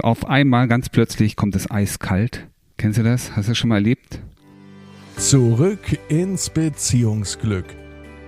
Auf einmal, ganz plötzlich, kommt es eiskalt. Kennst du das? Hast du das schon mal erlebt? Zurück ins Beziehungsglück.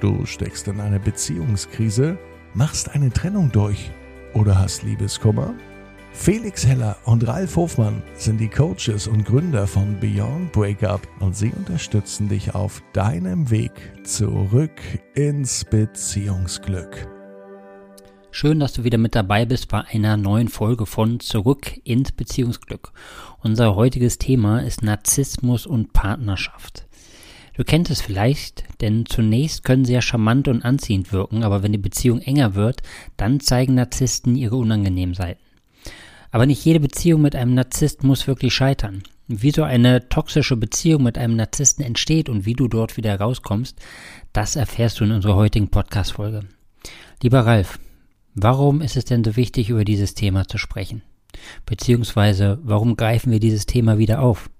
Du steckst in eine Beziehungskrise, machst eine Trennung durch oder hast Liebeskummer? Felix Heller und Ralf Hofmann sind die Coaches und Gründer von Beyond Breakup und sie unterstützen dich auf deinem Weg zurück ins Beziehungsglück. Schön, dass du wieder mit dabei bist bei einer neuen Folge von Zurück ins Beziehungsglück. Unser heutiges Thema ist Narzissmus und Partnerschaft. Du kennst es vielleicht, denn zunächst können sie ja charmant und anziehend wirken, aber wenn die Beziehung enger wird, dann zeigen Narzissten ihre unangenehmen Seiten. Aber nicht jede Beziehung mit einem Narzisst muss wirklich scheitern. Wie so eine toxische Beziehung mit einem Narzissten entsteht und wie du dort wieder rauskommst, das erfährst du in unserer heutigen Podcast-Folge. Lieber Ralf, Warum ist es denn so wichtig, über dieses Thema zu sprechen? Beziehungsweise, warum greifen wir dieses Thema wieder auf?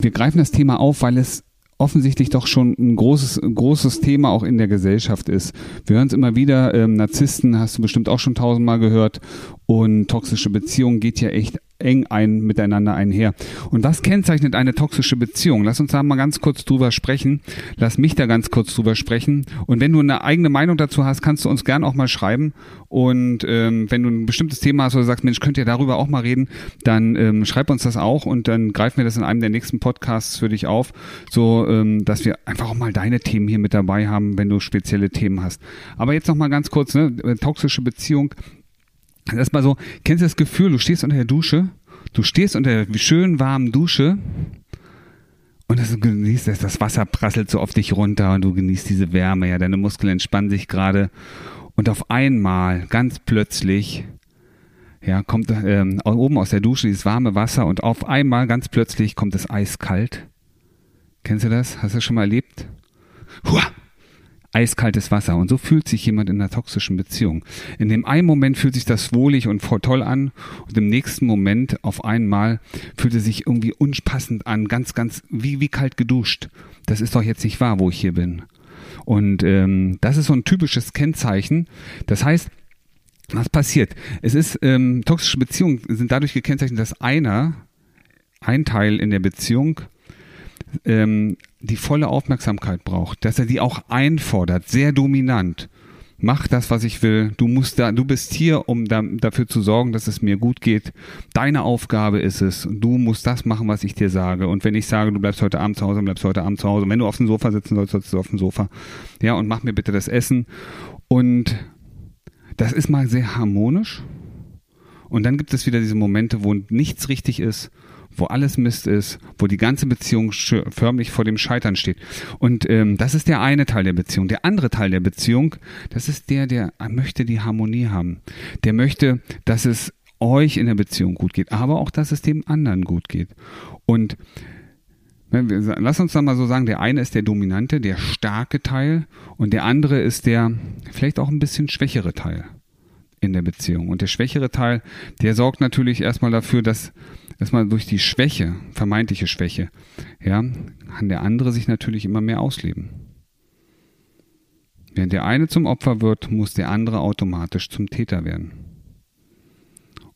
Wir greifen das Thema auf, weil es offensichtlich doch schon ein großes, großes Thema auch in der Gesellschaft ist. Wir hören es immer wieder, ähm, Narzissten hast du bestimmt auch schon tausendmal gehört und toxische Beziehungen geht ja echt eng ein miteinander einher. Und was kennzeichnet eine toxische Beziehung? Lass uns da mal ganz kurz drüber sprechen. Lass mich da ganz kurz drüber sprechen. Und wenn du eine eigene Meinung dazu hast, kannst du uns gern auch mal schreiben. Und ähm, wenn du ein bestimmtes Thema hast oder sagst, Mensch, könnt ihr darüber auch mal reden, dann ähm, schreib uns das auch und dann greifen wir das in einem der nächsten Podcasts für dich auf, so ähm, dass wir einfach auch mal deine Themen hier mit dabei haben, wenn du spezielle Themen hast. Aber jetzt noch mal ganz kurz, ne? toxische Beziehung Erstmal so, kennst du das Gefühl, du stehst unter der Dusche, du stehst unter der schön warmen Dusche und das, genießt das, das Wasser prasselt so auf dich runter und du genießt diese Wärme, ja, deine Muskeln entspannen sich gerade und auf einmal, ganz plötzlich, ja, kommt ähm, oben aus der Dusche dieses warme Wasser und auf einmal, ganz plötzlich, kommt es eiskalt. Kennst du das? Hast du das schon mal erlebt? Hua! Eiskaltes Wasser. Und so fühlt sich jemand in einer toxischen Beziehung. In dem einen Moment fühlt sich das wohlig und voll toll an und im nächsten Moment auf einmal fühlt es sich irgendwie unpassend an, ganz, ganz wie, wie kalt geduscht. Das ist doch jetzt nicht wahr, wo ich hier bin. Und ähm, das ist so ein typisches Kennzeichen. Das heißt, was passiert? Es ist, ähm, toxische Beziehungen sind dadurch gekennzeichnet, dass einer, ein Teil in der Beziehung ähm, die volle Aufmerksamkeit braucht, dass er die auch einfordert, sehr dominant. Mach das, was ich will. Du musst da, du bist hier, um da, dafür zu sorgen, dass es mir gut geht. Deine Aufgabe ist es. Du musst das machen, was ich dir sage. Und wenn ich sage, du bleibst heute Abend zu Hause, bleibst heute Abend zu Hause. Und wenn du auf dem Sofa sitzen sollst, sollst du auf dem Sofa. Ja, und mach mir bitte das Essen. Und das ist mal sehr harmonisch. Und dann gibt es wieder diese Momente, wo nichts richtig ist wo alles Mist ist, wo die ganze Beziehung förmlich vor dem Scheitern steht. Und ähm, das ist der eine Teil der Beziehung. Der andere Teil der Beziehung, das ist der, der möchte die Harmonie haben. Der möchte, dass es euch in der Beziehung gut geht, aber auch, dass es dem anderen gut geht. Und Lass uns dann mal so sagen, der eine ist der dominante, der starke Teil und der andere ist der vielleicht auch ein bisschen schwächere Teil in der Beziehung. Und der schwächere Teil, der sorgt natürlich erstmal dafür, dass erstmal durch die Schwäche, vermeintliche Schwäche, ja, kann der andere sich natürlich immer mehr ausleben. Während der eine zum Opfer wird, muss der andere automatisch zum Täter werden.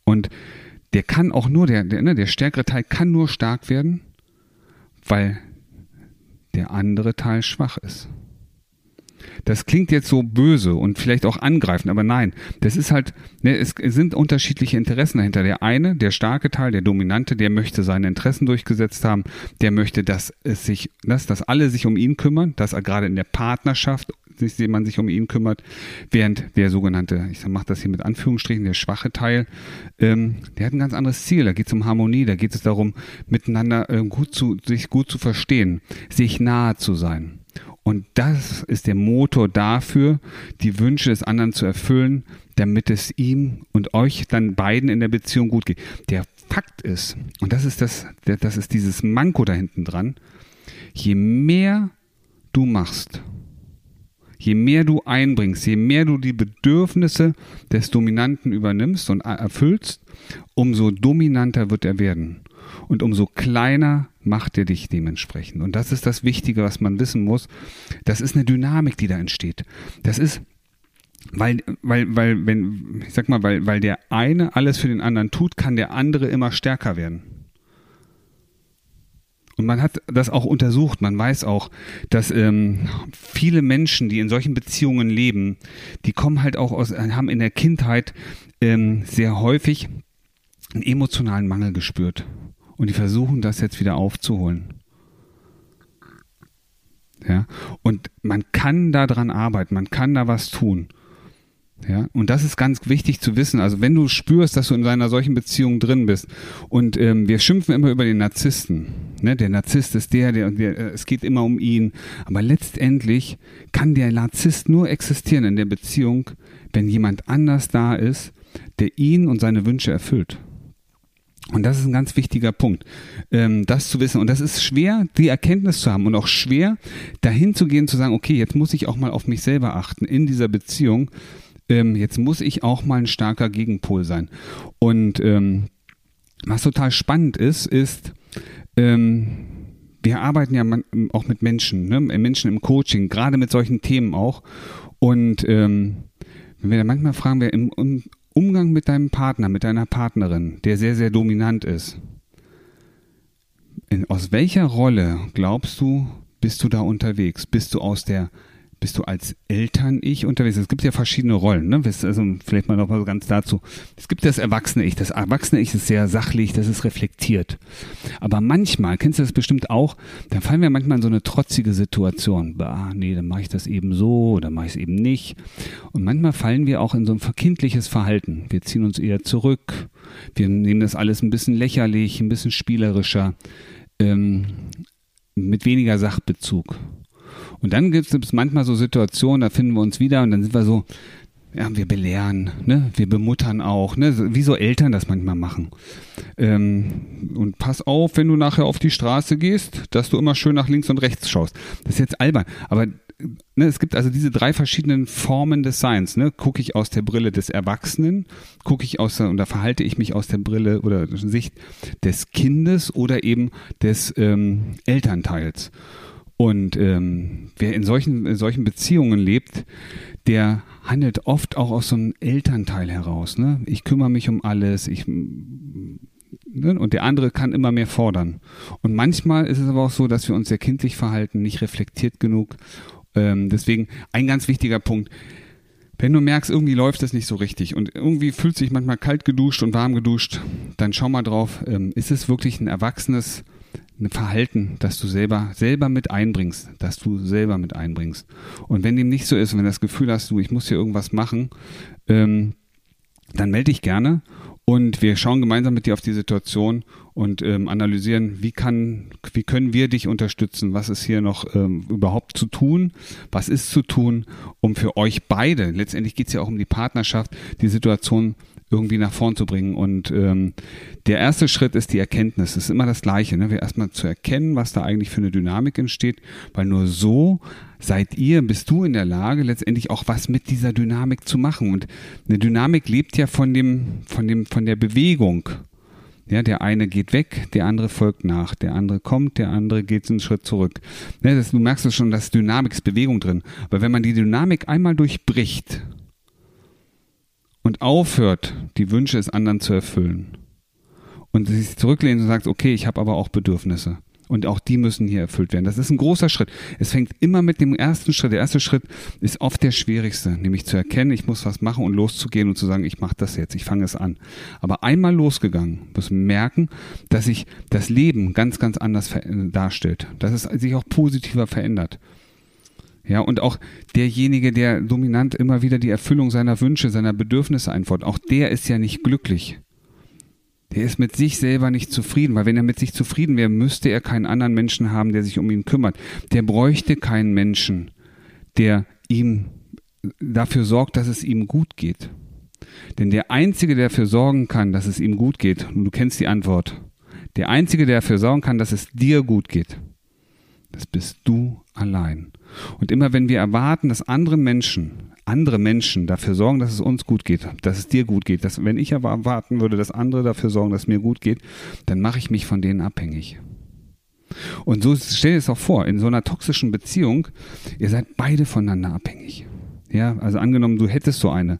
Und der kann auch nur, der, der, ne, der stärkere Teil kann nur stark werden, weil der andere Teil schwach ist. Das klingt jetzt so böse und vielleicht auch angreifend, aber nein, das ist halt, ne, es sind unterschiedliche Interessen dahinter. Der eine, der starke Teil, der dominante, der möchte seine Interessen durchgesetzt haben, der möchte, dass es sich, dass, dass alle sich um ihn kümmern, dass er gerade in der Partnerschaft sich, man sich um ihn kümmert, während der sogenannte, ich mache das hier mit Anführungsstrichen, der schwache Teil, ähm, der hat ein ganz anderes Ziel. Da geht es um Harmonie, da geht es darum, miteinander äh, gut zu, sich gut zu verstehen, sich nahe zu sein. Und das ist der Motor dafür, die Wünsche des anderen zu erfüllen, damit es ihm und euch dann beiden in der Beziehung gut geht. Der Fakt ist, und das ist das, das ist dieses Manko da hinten dran, je mehr du machst, je mehr du einbringst, je mehr du die Bedürfnisse des Dominanten übernimmst und erfüllst, umso dominanter wird er werden. Und umso kleiner macht er dich dementsprechend. Und das ist das Wichtige, was man wissen muss. Das ist eine Dynamik, die da entsteht. Das ist weil, weil, weil, wenn, ich sag mal, weil, weil der eine alles für den anderen tut, kann der andere immer stärker werden. Und man hat das auch untersucht. Man weiß auch, dass ähm, viele Menschen, die in solchen Beziehungen leben, die kommen halt auch aus, haben in der Kindheit ähm, sehr häufig einen emotionalen Mangel gespürt. Und die versuchen das jetzt wieder aufzuholen. Ja, und man kann da dran arbeiten, man kann da was tun. Ja, und das ist ganz wichtig zu wissen. Also wenn du spürst, dass du in einer solchen Beziehung drin bist und ähm, wir schimpfen immer über den Narzissten. Ne? Der Narzisst ist der, der, der, äh, es geht immer um ihn. Aber letztendlich kann der Narzisst nur existieren in der Beziehung, wenn jemand anders da ist, der ihn und seine Wünsche erfüllt. Und das ist ein ganz wichtiger Punkt, ähm, das zu wissen. Und das ist schwer, die Erkenntnis zu haben und auch schwer, dahin zu gehen, zu sagen, okay, jetzt muss ich auch mal auf mich selber achten in dieser Beziehung ähm, jetzt muss ich auch mal ein starker Gegenpol sein. Und ähm, was total spannend ist, ist, wir arbeiten ja auch mit Menschen, ne? Menschen im Coaching, gerade mit solchen Themen auch. Und wenn wir da manchmal fragen, im, im Umgang mit deinem Partner, mit deiner Partnerin, der sehr, sehr dominant ist, in, aus welcher Rolle glaubst du, bist du da unterwegs? Bist du aus der bist du als Eltern-Ich unterwegs? Es gibt ja verschiedene Rollen, ne? Also vielleicht mal noch mal ganz dazu. Es gibt das Erwachsene-Ich. Das Erwachsene-Ich ist sehr sachlich, das ist reflektiert. Aber manchmal, kennst du das bestimmt auch, da fallen wir manchmal in so eine trotzige Situation. Bah, nee, dann mache ich das eben so oder mache ich es eben nicht. Und manchmal fallen wir auch in so ein verkindliches Verhalten. Wir ziehen uns eher zurück. Wir nehmen das alles ein bisschen lächerlich, ein bisschen spielerischer, ähm, mit weniger Sachbezug. Und dann gibt es manchmal so Situationen, da finden wir uns wieder und dann sind wir so, ja, wir belehren, ne? wir bemuttern auch, ne? wie so Eltern das manchmal machen. Ähm, und pass auf, wenn du nachher auf die Straße gehst, dass du immer schön nach links und rechts schaust. Das ist jetzt albern, aber ne, es gibt also diese drei verschiedenen Formen des Seins. Ne? Gucke ich aus der Brille des Erwachsenen, gucke ich aus der, und da verhalte ich mich aus der Brille oder Sicht des Kindes oder eben des ähm, Elternteils. Und ähm, wer in solchen, in solchen Beziehungen lebt, der handelt oft auch aus so einem Elternteil heraus. Ne? Ich kümmere mich um alles, ich ne? und der andere kann immer mehr fordern. Und manchmal ist es aber auch so, dass wir uns sehr kindlich verhalten, nicht reflektiert genug. Ähm, deswegen ein ganz wichtiger Punkt. Wenn du merkst, irgendwie läuft es nicht so richtig und irgendwie fühlt sich manchmal kalt geduscht und warm geduscht, dann schau mal drauf, ähm, ist es wirklich ein erwachsenes ein Verhalten, das du selber, selber mit einbringst, dass du selber mit einbringst. Und wenn dem nicht so ist, wenn du das Gefühl hast, du, ich muss hier irgendwas machen, ähm, dann melde dich gerne und wir schauen gemeinsam mit dir auf die Situation und ähm, analysieren, wie kann, wie können wir dich unterstützen, was ist hier noch ähm, überhaupt zu tun, was ist zu tun, um für euch beide, letztendlich geht es ja auch um die Partnerschaft, die Situation irgendwie nach vorn zu bringen. Und ähm, der erste Schritt ist die Erkenntnis. Es ist immer das Gleiche. Ne? Wir erstmal zu erkennen, was da eigentlich für eine Dynamik entsteht, weil nur so seid ihr, bist du in der Lage, letztendlich auch was mit dieser Dynamik zu machen. Und eine Dynamik lebt ja von dem, von dem, von der Bewegung. Ja, der eine geht weg, der andere folgt nach, der andere kommt, der andere geht einen Schritt zurück. Ja, das, du merkst es schon, dass Dynamik ist Bewegung drin. Aber wenn man die Dynamik einmal durchbricht und aufhört, die Wünsche des anderen zu erfüllen und sich zurücklehnt und sagt, okay, ich habe aber auch Bedürfnisse und auch die müssen hier erfüllt werden. Das ist ein großer Schritt. Es fängt immer mit dem ersten Schritt. Der erste Schritt ist oft der schwierigste, nämlich zu erkennen, ich muss was machen und loszugehen und zu sagen, ich mache das jetzt, ich fange es an. Aber einmal losgegangen, muss merken, dass sich das Leben ganz, ganz anders darstellt, dass es sich auch positiver verändert. Ja, und auch derjenige, der dominant immer wieder die Erfüllung seiner Wünsche, seiner Bedürfnisse einfordert, auch der ist ja nicht glücklich. Der ist mit sich selber nicht zufrieden, weil wenn er mit sich zufrieden wäre, müsste er keinen anderen Menschen haben, der sich um ihn kümmert. Der bräuchte keinen Menschen, der ihm dafür sorgt, dass es ihm gut geht. Denn der Einzige, der dafür sorgen kann, dass es ihm gut geht, und du kennst die Antwort, der Einzige, der dafür sorgen kann, dass es dir gut geht, das bist du allein. Und immer wenn wir erwarten, dass andere Menschen, andere Menschen dafür sorgen, dass es uns gut geht, dass es dir gut geht, dass wenn ich erwarten würde, dass andere dafür sorgen, dass es mir gut geht, dann mache ich mich von denen abhängig. Und so stell dir es auch vor, in so einer toxischen Beziehung, ihr seid beide voneinander abhängig. Ja, also angenommen, du hättest so eine,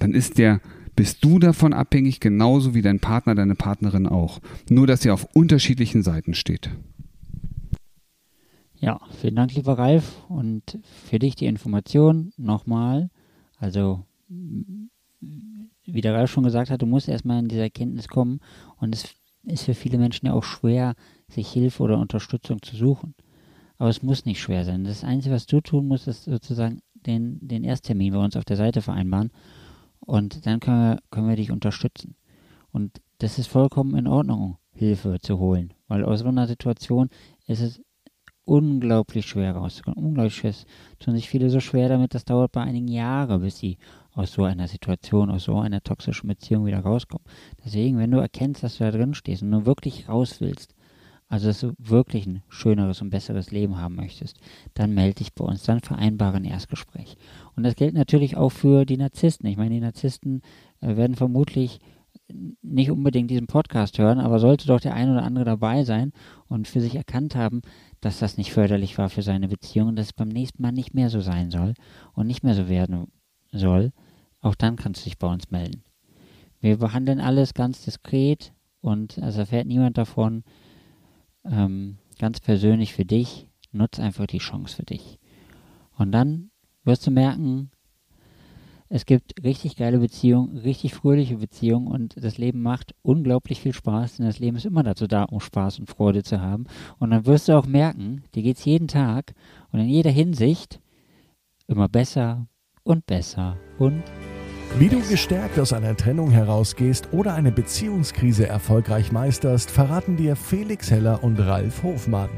dann ist der bist du davon abhängig, genauso wie dein Partner, deine Partnerin auch. Nur, dass ihr auf unterschiedlichen Seiten steht. Ja, vielen Dank, lieber Ralf. Und für dich die Information nochmal. Also, wie der Ralf schon gesagt hat, du musst erstmal in diese Erkenntnis kommen. Und es ist für viele Menschen ja auch schwer, sich Hilfe oder Unterstützung zu suchen. Aber es muss nicht schwer sein. Das Einzige, was du tun musst, ist sozusagen den, den Ersttermin bei uns auf der Seite vereinbaren. Und dann können wir, können wir dich unterstützen. Und das ist vollkommen in Ordnung, Hilfe zu holen. Weil aus so einer Situation ist es unglaublich schwer rauszukommen. Unglaublich schwer. Es tun sich viele so schwer damit, das dauert bei einigen Jahren, bis sie aus so einer Situation, aus so einer toxischen Beziehung wieder rauskommen. Deswegen, wenn du erkennst, dass du da drin stehst und du wirklich raus willst, also dass du wirklich ein schöneres und besseres Leben haben möchtest, dann melde dich bei uns, dann vereinbare ein Erstgespräch. Und das gilt natürlich auch für die Narzissten. Ich meine, die Narzissten äh, werden vermutlich nicht unbedingt diesen Podcast hören, aber sollte doch der ein oder andere dabei sein und für sich erkannt haben, dass das nicht förderlich war für seine Beziehung und dass es beim nächsten Mal nicht mehr so sein soll und nicht mehr so werden soll, auch dann kannst du dich bei uns melden. Wir behandeln alles ganz diskret und es erfährt niemand davon. Ähm, ganz persönlich für dich, nutz einfach die Chance für dich. Und dann wirst du merken, es gibt richtig geile Beziehungen, richtig fröhliche Beziehungen und das Leben macht unglaublich viel Spaß, denn das Leben ist immer dazu da, um Spaß und Freude zu haben. Und dann wirst du auch merken, dir geht es jeden Tag und in jeder Hinsicht immer besser und besser und wie du gestärkt aus einer Trennung herausgehst oder eine Beziehungskrise erfolgreich meisterst, verraten dir Felix Heller und Ralf Hofmann.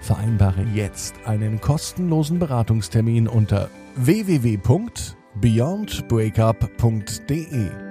Vereinbare jetzt einen kostenlosen Beratungstermin unter beyondbreakup.de